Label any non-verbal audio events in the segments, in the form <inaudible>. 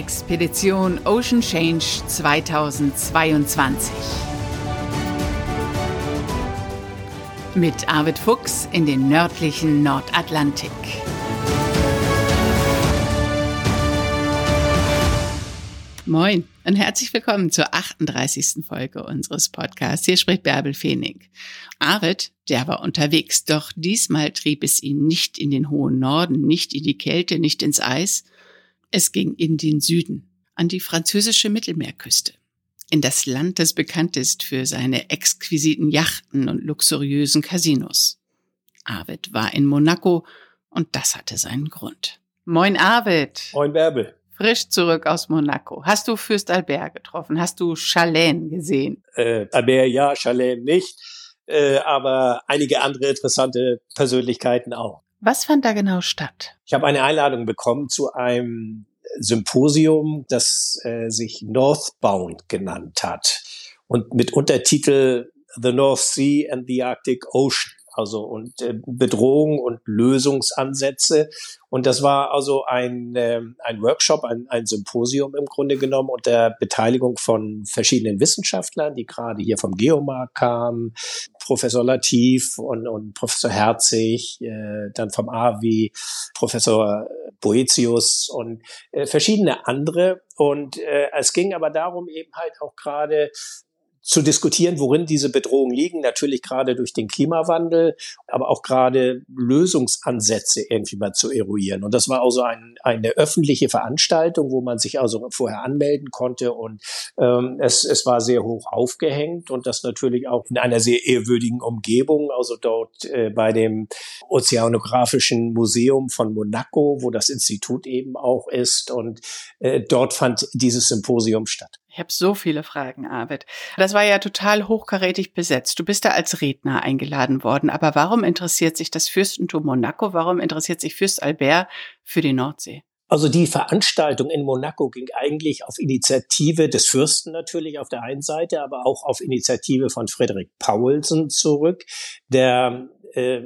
Expedition Ocean Change 2022. Mit Arvid Fuchs in den nördlichen Nordatlantik. Moin und herzlich willkommen zur 38. Folge unseres Podcasts. Hier spricht Bärbel Feening. Arvid, der war unterwegs, doch diesmal trieb es ihn nicht in den hohen Norden, nicht in die Kälte, nicht ins Eis. Es ging in den Süden, an die französische Mittelmeerküste, in das Land, das bekannt ist für seine exquisiten Yachten und luxuriösen Casinos. Arvid war in Monaco und das hatte seinen Grund. Moin Arvid. Moin Bärbel frisch zurück aus Monaco. Hast du Fürst Albert getroffen? Hast du Chalène gesehen? Äh, Albert ja, Chalène nicht, äh, aber einige andere interessante Persönlichkeiten auch. Was fand da genau statt? Ich habe eine Einladung bekommen zu einem Symposium, das äh, sich Northbound genannt hat und mit Untertitel The North Sea and the Arctic Ocean also und äh, Bedrohung und Lösungsansätze. Und das war also ein, äh, ein Workshop, ein, ein Symposium im Grunde genommen unter Beteiligung von verschiedenen Wissenschaftlern, die gerade hier vom Geomark kamen, Professor Latif und, und Professor Herzig, äh, dann vom AWI, Professor Boetius und äh, verschiedene andere. Und äh, es ging aber darum, eben halt auch gerade zu diskutieren, worin diese Bedrohungen liegen, natürlich gerade durch den Klimawandel, aber auch gerade Lösungsansätze irgendwie mal zu eruieren. Und das war also ein, eine öffentliche Veranstaltung, wo man sich also vorher anmelden konnte und ähm, es, es war sehr hoch aufgehängt und das natürlich auch in einer sehr ehrwürdigen Umgebung, also dort äh, bei dem Ozeanografischen Museum von Monaco, wo das Institut eben auch ist und äh, dort fand dieses Symposium statt. Ich habe so viele Fragen, Arvid. Das war ja total hochkarätig besetzt. Du bist da als Redner eingeladen worden. Aber warum interessiert sich das Fürstentum Monaco? Warum interessiert sich Fürst Albert für die Nordsee? Also die Veranstaltung in Monaco ging eigentlich auf Initiative des Fürsten natürlich auf der einen Seite, aber auch auf Initiative von Frederik Paulsen zurück, der äh,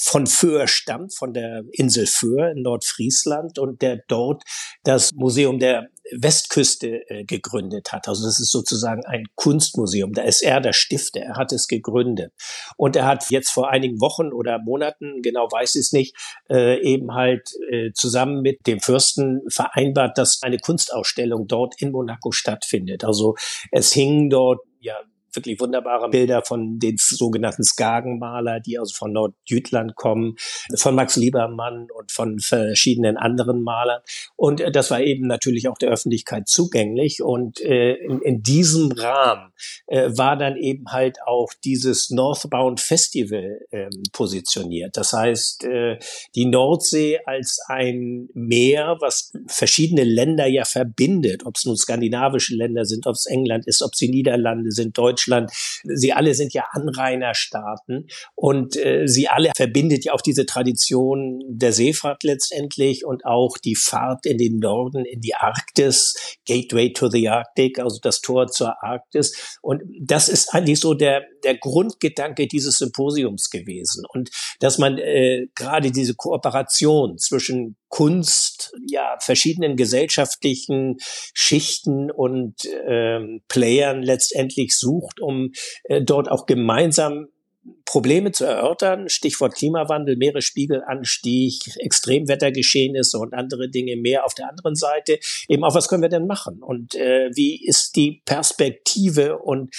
von Föhr stammt, von der Insel Föhr in Nordfriesland und der dort das Museum der Westküste äh, gegründet hat. Also das ist sozusagen ein Kunstmuseum. Da ist er der Stifter. Er hat es gegründet. Und er hat jetzt vor einigen Wochen oder Monaten, genau weiß ich es nicht, äh, eben halt äh, zusammen mit dem Fürsten vereinbart, dass eine Kunstausstellung dort in Monaco stattfindet. Also es hingen dort ja wirklich wunderbare Bilder von den sogenannten Skagenmaler, die also von Nordjütland kommen, von Max Liebermann und von verschiedenen anderen Malern. Und äh, das war eben natürlich auch der Öffentlichkeit zugänglich. Und äh, in, in diesem Rahmen äh, war dann eben halt auch dieses Northbound Festival ähm, positioniert. Das heißt, äh, die Nordsee als ein Meer, was verschiedene Länder ja verbindet, ob es nun skandinavische Länder sind, ob es England ist, ob sie Niederlande sind, Deutschland. Sie alle sind ja Anrainerstaaten und äh, sie alle verbindet ja auch diese Tradition der Seefahrt letztendlich und auch die Fahrt in den Norden, in die Arktis, Gateway to the Arctic, also das Tor zur Arktis. Und das ist eigentlich so der, der Grundgedanke dieses Symposiums gewesen. Und dass man äh, gerade diese Kooperation zwischen Kunst, ja, verschiedenen gesellschaftlichen Schichten und ähm, Playern letztendlich sucht, um äh, dort auch gemeinsam Probleme zu erörtern, Stichwort Klimawandel, Meeresspiegelanstieg, Extremwettergeschehnisse und andere Dinge mehr auf der anderen Seite. Eben auch, was können wir denn machen? Und äh, wie ist die Perspektive und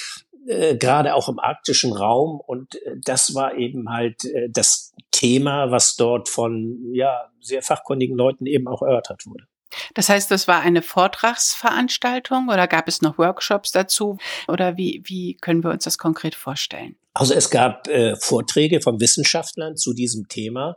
äh, gerade auch im arktischen Raum. Und äh, das war eben halt äh, das Thema, was dort von ja sehr fachkundigen Leuten eben auch erörtert wurde. Das heißt, das war eine Vortragsveranstaltung oder gab es noch Workshops dazu? Oder wie, wie können wir uns das konkret vorstellen? Also es gab äh, Vorträge von Wissenschaftlern zu diesem Thema,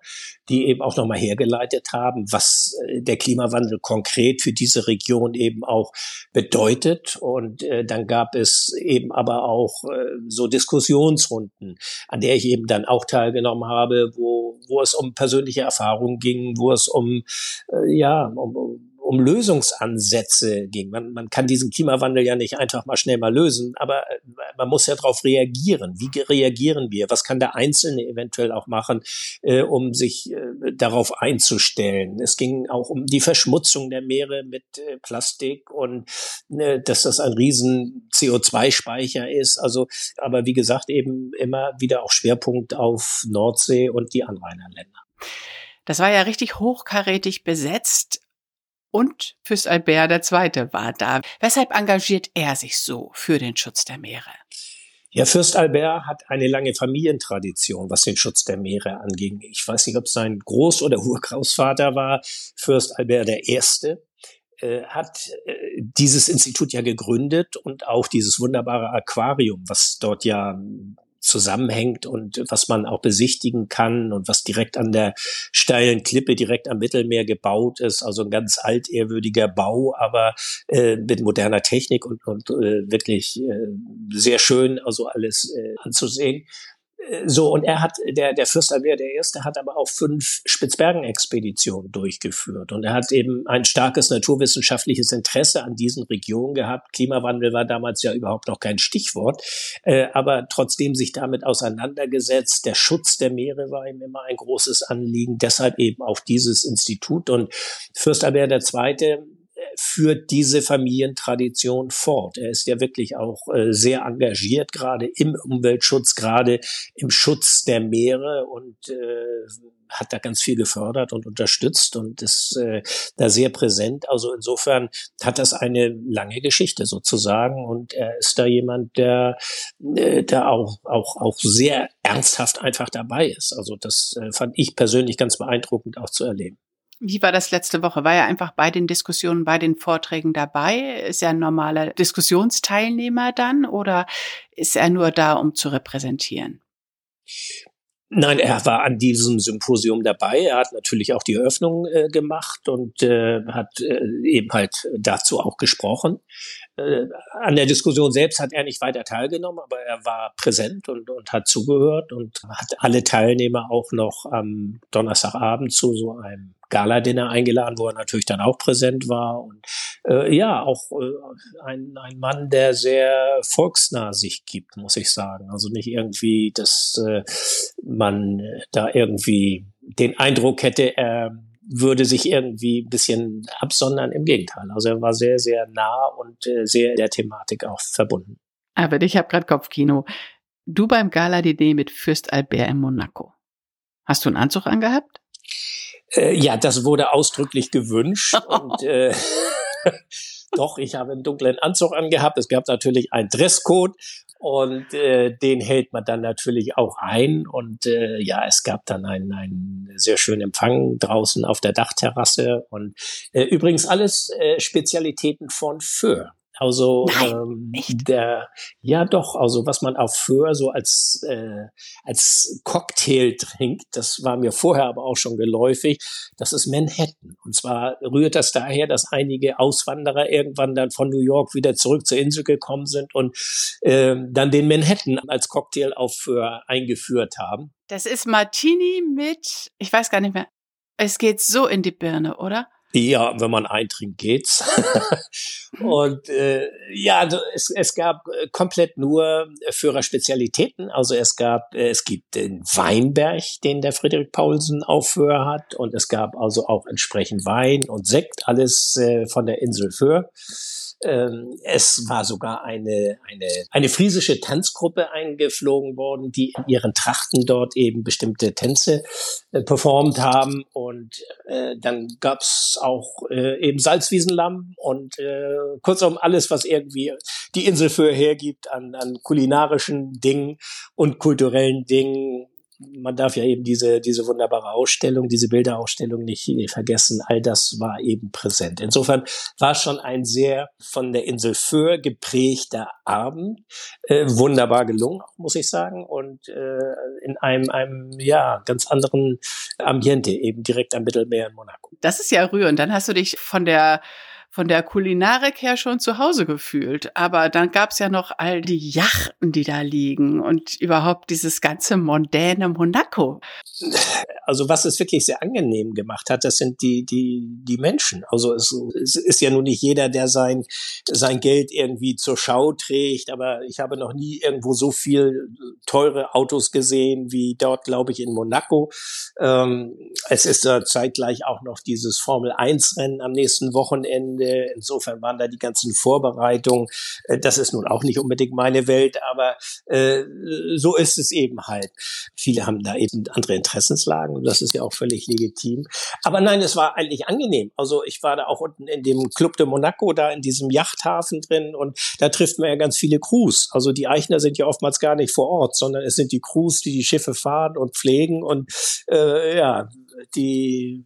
die eben auch nochmal hergeleitet haben, was äh, der Klimawandel konkret für diese Region eben auch bedeutet. Und äh, dann gab es eben aber auch äh, so Diskussionsrunden, an der ich eben dann auch teilgenommen habe, wo, wo es um persönliche Erfahrungen ging, wo es um, äh, ja, um, um Lösungsansätze ging. Man, man kann diesen Klimawandel ja nicht einfach mal schnell mal lösen, aber äh, man muss ja darauf reagieren. Wie reagieren wir? Was kann der Einzelne eventuell auch machen, äh, um sich äh, darauf einzustellen? Es ging auch um die Verschmutzung der Meere mit äh, Plastik und äh, dass das ein riesen CO2-Speicher ist. Also, aber wie gesagt, eben immer wieder auch Schwerpunkt auf Nordsee und die Anrainerländer. Das war ja richtig hochkarätig besetzt. Und Fürst Albert II. war da. Weshalb engagiert er sich so für den Schutz der Meere? Ja, Fürst Albert hat eine lange Familientradition, was den Schutz der Meere anging. Ich weiß nicht, ob sein Groß- oder Urgroßvater war, Fürst Albert I., äh, hat äh, dieses Institut ja gegründet und auch dieses wunderbare Aquarium, was dort ja zusammenhängt und was man auch besichtigen kann und was direkt an der steilen Klippe direkt am Mittelmeer gebaut ist. Also ein ganz altehrwürdiger Bau, aber äh, mit moderner Technik und, und äh, wirklich äh, sehr schön, also alles äh, anzusehen. So, und er hat, der, der Fürst Albert Erste hat aber auch fünf Spitzbergen-Expeditionen durchgeführt. Und er hat eben ein starkes naturwissenschaftliches Interesse an diesen Regionen gehabt. Klimawandel war damals ja überhaupt noch kein Stichwort, äh, aber trotzdem sich damit auseinandergesetzt. Der Schutz der Meere war ihm immer ein großes Anliegen. Deshalb eben auch dieses Institut. Und Fürst Albert Zweite führt diese Familientradition fort. Er ist ja wirklich auch äh, sehr engagiert, gerade im Umweltschutz, gerade im Schutz der Meere und äh, hat da ganz viel gefördert und unterstützt und ist äh, da sehr präsent. Also insofern hat das eine lange Geschichte sozusagen und er ist da jemand, der, äh, der auch, auch, auch sehr ernsthaft einfach dabei ist. Also das äh, fand ich persönlich ganz beeindruckend auch zu erleben. Wie war das letzte Woche? War er einfach bei den Diskussionen, bei den Vorträgen dabei? Ist er ein normaler Diskussionsteilnehmer dann oder ist er nur da, um zu repräsentieren? Nein, er war an diesem Symposium dabei. Er hat natürlich auch die Eröffnung äh, gemacht und äh, hat äh, eben halt dazu auch gesprochen. Äh, an der Diskussion selbst hat er nicht weiter teilgenommen, aber er war präsent und, und hat zugehört und hat alle Teilnehmer auch noch am Donnerstagabend zu so einem Gala-Dinner eingeladen, wo er natürlich dann auch präsent war. Und äh, ja, auch äh, ein, ein Mann, der sehr volksnah sich gibt, muss ich sagen. Also nicht irgendwie, dass äh, man da irgendwie den Eindruck hätte, er würde sich irgendwie ein bisschen absondern. Im Gegenteil. Also er war sehr, sehr nah und äh, sehr der Thematik auch verbunden. Aber ich habe gerade Kopfkino. Du beim Gala-Diner mit Fürst Albert in Monaco. Hast du einen Anzug angehabt? Äh, ja, das wurde ausdrücklich gewünscht <laughs> und äh, <laughs> doch, ich habe einen dunklen Anzug angehabt. Es gab natürlich einen Dresscode und äh, den hält man dann natürlich auch ein. Und äh, ja, es gab dann einen, einen sehr schönen Empfang draußen auf der Dachterrasse und äh, übrigens alles äh, Spezialitäten von Föhr. Also Nein, ähm, der, ja doch, also was man auf Föhr so als äh, als Cocktail trinkt, das war mir vorher aber auch schon geläufig. Das ist Manhattan. Und zwar rührt das daher, dass einige Auswanderer irgendwann dann von New York wieder zurück zur Insel gekommen sind und äh, dann den Manhattan als Cocktail auf Föhr eingeführt haben. Das ist Martini mit, ich weiß gar nicht mehr. Es geht so in die Birne, oder? Ja, wenn man eintrinkt, geht's. <laughs> und äh, ja, also es, es gab äh, komplett nur Führerspezialitäten. Also es gab, äh, es gibt den Weinberg, den der Friedrich Paulsen auf Föhr hat, und es gab also auch entsprechend Wein und Sekt, alles äh, von der Insel Föhr. Ähm, es war sogar eine, eine, eine friesische Tanzgruppe eingeflogen worden, die in ihren Trachten dort eben bestimmte Tänze äh, performt haben. Und äh, dann gab's auch äh, eben Salzwiesenlamm und äh, kurzum alles, was irgendwie die Insel für hergibt an, an kulinarischen Dingen und kulturellen Dingen man darf ja eben diese, diese wunderbare Ausstellung, diese Bilderausstellung nicht vergessen. All das war eben präsent. Insofern war schon ein sehr von der Insel Föhr geprägter Abend. Äh, wunderbar gelungen, muss ich sagen. Und äh, in einem, einem, ja, ganz anderen Ambiente, eben direkt am Mittelmeer in Monaco. Das ist ja rührend. Dann hast du dich von der von der Kulinarik her schon zu Hause gefühlt. Aber dann gab's ja noch all die Yachten, die da liegen und überhaupt dieses ganze mondäne Monaco. also was es wirklich sehr angenehm gemacht hat, das sind die, die, die Menschen. Also es, es ist ja nun nicht jeder, der sein, sein Geld irgendwie zur Schau trägt, aber ich habe noch nie irgendwo so viel teure Autos gesehen wie dort, glaube ich, in Monaco. Ähm, es ist da zeitgleich auch noch dieses Formel 1 Rennen am nächsten Wochenende. Insofern waren da die ganzen Vorbereitungen. Äh, das ist nun auch nicht unbedingt meine Welt, aber äh, so ist es eben halt. Viele haben da eben andere Interessenslagen und das ist ja auch völlig legitim. Aber nein, es war eigentlich angenehm. Also ich war da auch unten in dem Club de Monaco, da in diesem Yachthafen drin und da trifft man ja ganz viele Crews. Also die Eichner sind ja oftmals gar nicht vor Ort, sondern es sind die Crews, die die Schiffe fahren und pflegen und äh, ja, die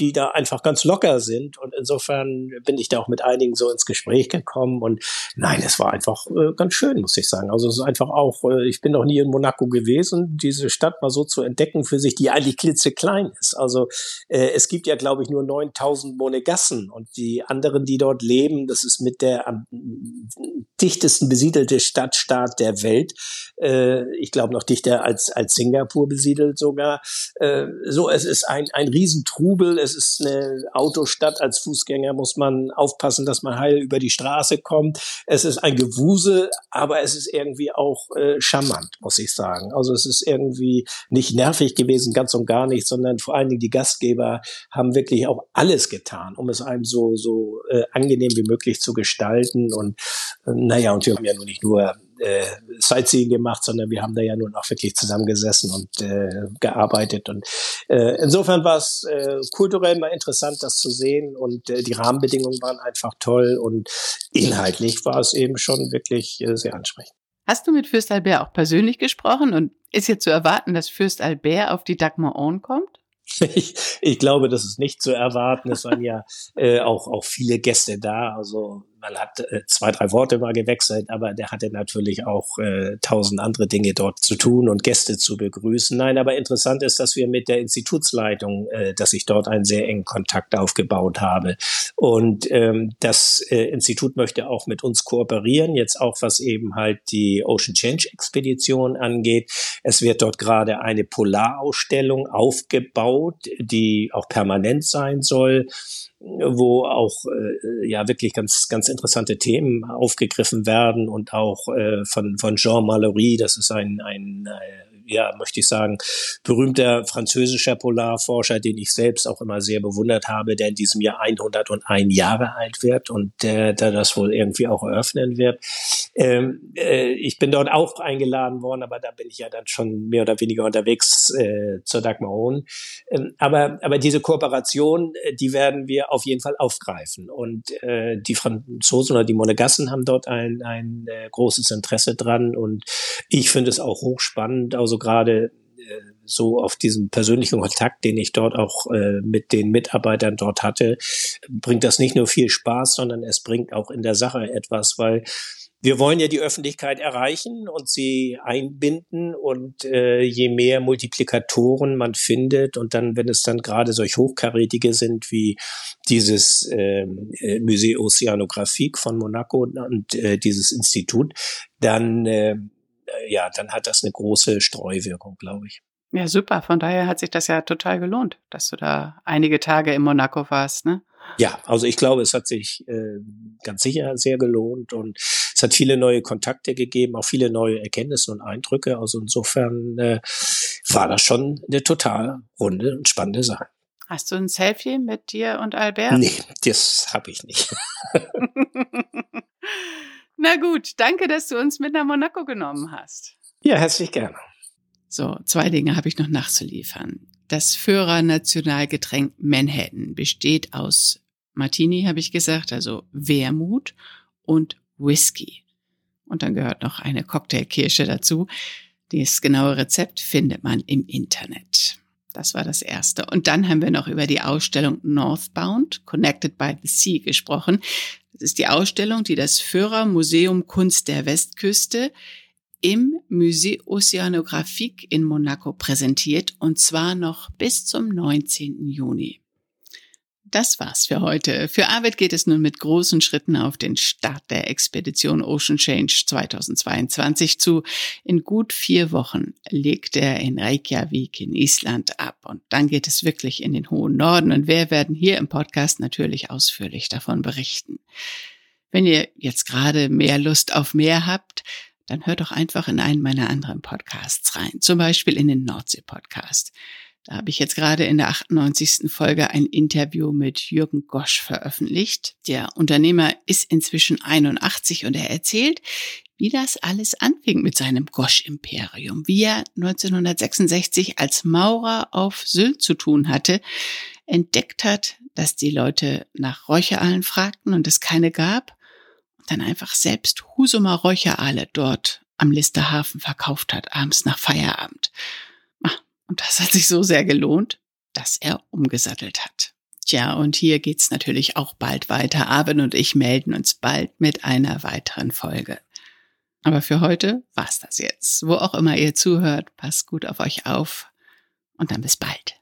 die da einfach ganz locker sind. Und insofern bin ich da auch mit einigen so ins Gespräch gekommen. Und nein, es war einfach äh, ganz schön, muss ich sagen. Also es ist einfach auch, äh, ich bin noch nie in Monaco gewesen, diese Stadt mal so zu entdecken für sich, die eigentlich klitzeklein ist. Also äh, es gibt ja, glaube ich, nur 9000 Monegassen und die anderen, die dort leben, das ist mit der am dichtesten besiedelte Stadtstaat der Welt. Äh, ich glaube noch dichter als, als Singapur besiedelt sogar. Äh, so, es ist ein, ein Riesentrubel. Es es ist eine Autostadt. Als Fußgänger muss man aufpassen, dass man heil über die Straße kommt. Es ist ein Gewusel, aber es ist irgendwie auch äh, charmant, muss ich sagen. Also es ist irgendwie nicht nervig gewesen, ganz und gar nicht, sondern vor allen Dingen die Gastgeber haben wirklich auch alles getan, um es einem so, so äh, angenehm wie möglich zu gestalten. Und äh, naja, und wir haben ja nun nicht nur äh, Sightseeing gemacht, sondern wir haben da ja nun auch wirklich zusammengesessen und äh, gearbeitet. Und äh, insofern war es äh, kulturell mal interessant, das zu sehen und äh, die Rahmenbedingungen waren einfach toll und inhaltlich war es eben schon wirklich äh, sehr ansprechend. Hast du mit Fürst Albert auch persönlich gesprochen und ist jetzt zu erwarten, dass Fürst Albert auf die Dagmar On kommt? Ich, ich glaube, das ist nicht zu erwarten. Es waren ja äh, auch, auch viele Gäste da. Also man hat äh, zwei, drei Worte mal gewechselt, aber der hatte natürlich auch äh, tausend andere Dinge dort zu tun und Gäste zu begrüßen. Nein, aber interessant ist, dass wir mit der Institutsleitung, äh, dass ich dort einen sehr engen Kontakt aufgebaut habe. Und ähm, das äh, Institut möchte auch mit uns kooperieren, jetzt auch was eben halt die Ocean Change Expedition angeht. Es wird dort gerade eine Polarausstellung aufgebaut, die auch permanent sein soll wo auch äh, ja wirklich ganz ganz interessante Themen aufgegriffen werden und auch äh, von von Jean Mallory, das ist ein ein äh, ja, möchte ich sagen, berühmter französischer Polarforscher, den ich selbst auch immer sehr bewundert habe, der in diesem Jahr 101 Jahre alt wird und der, der das wohl irgendwie auch eröffnen wird. Ähm, äh, ich bin dort auch eingeladen worden, aber da bin ich ja dann schon mehr oder weniger unterwegs äh, zur Dagmar Ohn. Ähm, aber, aber diese Kooperation, äh, die werden wir auf jeden Fall aufgreifen. Und äh, die Franzosen oder die Monegassen haben dort ein, ein äh, großes Interesse dran. Und ich finde es auch hochspannend. Also gerade äh, so auf diesem persönlichen Kontakt, den ich dort auch äh, mit den Mitarbeitern dort hatte, bringt das nicht nur viel Spaß, sondern es bringt auch in der Sache etwas, weil wir wollen ja die Öffentlichkeit erreichen und sie einbinden und äh, je mehr Multiplikatoren man findet und dann, wenn es dann gerade solch hochkarätige sind wie dieses ähm, äh, Musée Oceanographique von Monaco und äh, dieses Institut, dann äh, ja, dann hat das eine große Streuwirkung, glaube ich. Ja, super. Von daher hat sich das ja total gelohnt, dass du da einige Tage in Monaco warst, ne? Ja, also ich glaube, es hat sich äh, ganz sicher sehr gelohnt und es hat viele neue Kontakte gegeben, auch viele neue Erkenntnisse und Eindrücke. Also insofern äh, war das schon eine total runde und spannende Sache. Hast du ein Selfie mit dir und Albert? Nee, das habe ich nicht. <laughs> <laughs> Na gut, danke, dass du uns mit nach Monaco genommen hast. Ja, herzlich gerne. So, zwei Dinge habe ich noch nachzuliefern. Das Führer-Nationalgetränk Manhattan besteht aus Martini, habe ich gesagt, also Wermut und Whisky. Und dann gehört noch eine Cocktailkirsche dazu. Das genaue Rezept findet man im Internet. Das war das erste. Und dann haben wir noch über die Ausstellung Northbound, Connected by the Sea gesprochen. Das ist die Ausstellung, die das Führer Museum Kunst der Westküste im Musée Oceanographique in Monaco präsentiert und zwar noch bis zum 19. Juni. Das war's für heute. Für Arvid geht es nun mit großen Schritten auf den Start der Expedition Ocean Change 2022 zu. In gut vier Wochen legt er in Reykjavik in Island ab. Und dann geht es wirklich in den hohen Norden. Und wir werden hier im Podcast natürlich ausführlich davon berichten. Wenn ihr jetzt gerade mehr Lust auf mehr habt, dann hört doch einfach in einen meiner anderen Podcasts rein. Zum Beispiel in den Nordsee-Podcast. Da habe ich jetzt gerade in der 98. Folge ein Interview mit Jürgen Gosch veröffentlicht. Der Unternehmer ist inzwischen 81 und er erzählt, wie das alles anfing mit seinem Gosch-Imperium, wie er 1966 als Maurer auf Sylt zu tun hatte, entdeckt hat, dass die Leute nach Räucheralen fragten und es keine gab, und dann einfach selbst Husumer Räucherale dort am Listerhafen verkauft hat, abends nach Feierabend. Und das hat sich so sehr gelohnt, dass er umgesattelt hat. Tja, und hier geht's natürlich auch bald weiter. Arben und ich melden uns bald mit einer weiteren Folge. Aber für heute war's das jetzt. Wo auch immer ihr zuhört, passt gut auf euch auf und dann bis bald.